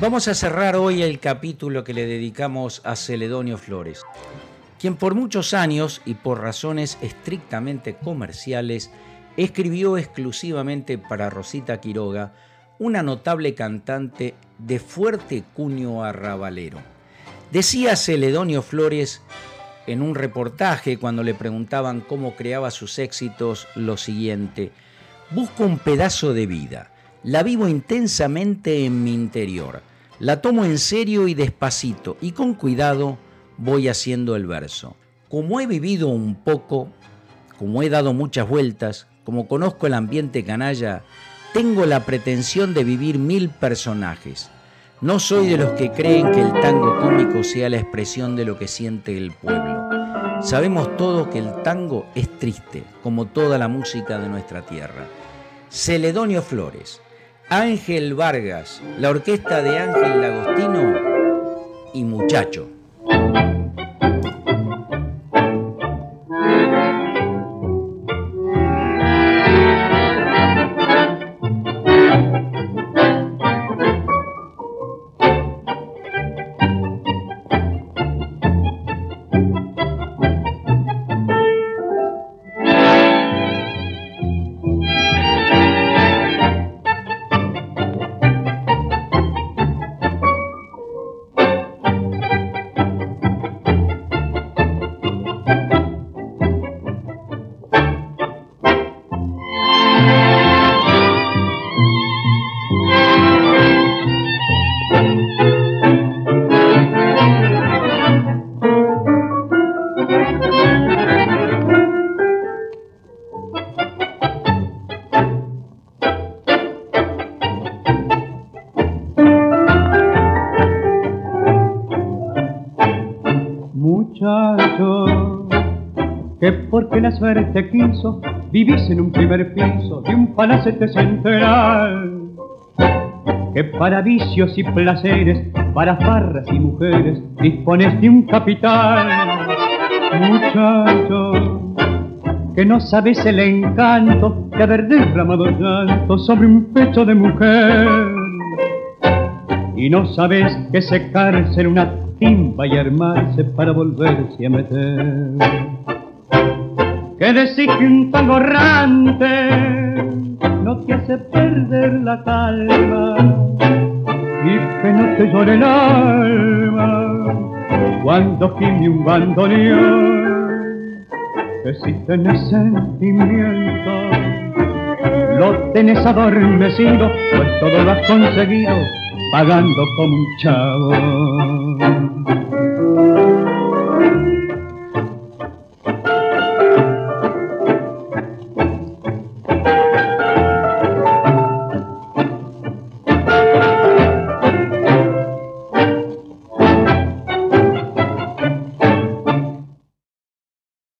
Vamos a cerrar hoy el capítulo que le dedicamos a Celedonio Flores, quien por muchos años y por razones estrictamente comerciales escribió exclusivamente para Rosita Quiroga, una notable cantante de fuerte cuño arrabalero. Decía Celedonio Flores en un reportaje cuando le preguntaban cómo creaba sus éxitos lo siguiente, busco un pedazo de vida, la vivo intensamente en mi interior la tomo en serio y despacito y con cuidado voy haciendo el verso. Como he vivido un poco, como he dado muchas vueltas, como conozco el ambiente canalla, tengo la pretensión de vivir mil personajes. No soy de los que creen que el tango cómico sea la expresión de lo que siente el pueblo. Sabemos todos que el tango es triste, como toda la música de nuestra tierra. Celedonio Flores, Ángel Vargas, la orquesta de Ángel Lagostino y Muchacho. Suerte quiso, vivís en un primer piso de un palacete central. Que para vicios y placeres, para farras y mujeres, dispones de un capital. Muchacho, que no sabes el encanto de haber derramado llanto sobre un pecho de mujer. Y no sabes que secarse en una timba y armarse para volverse a meter. Que decir que un tango no te hace perder la calma y que no te llore el alma cuando gime un bandoneón. Que si tenés sentimiento lo tenés adormecido pues todo lo has conseguido pagando como un chavo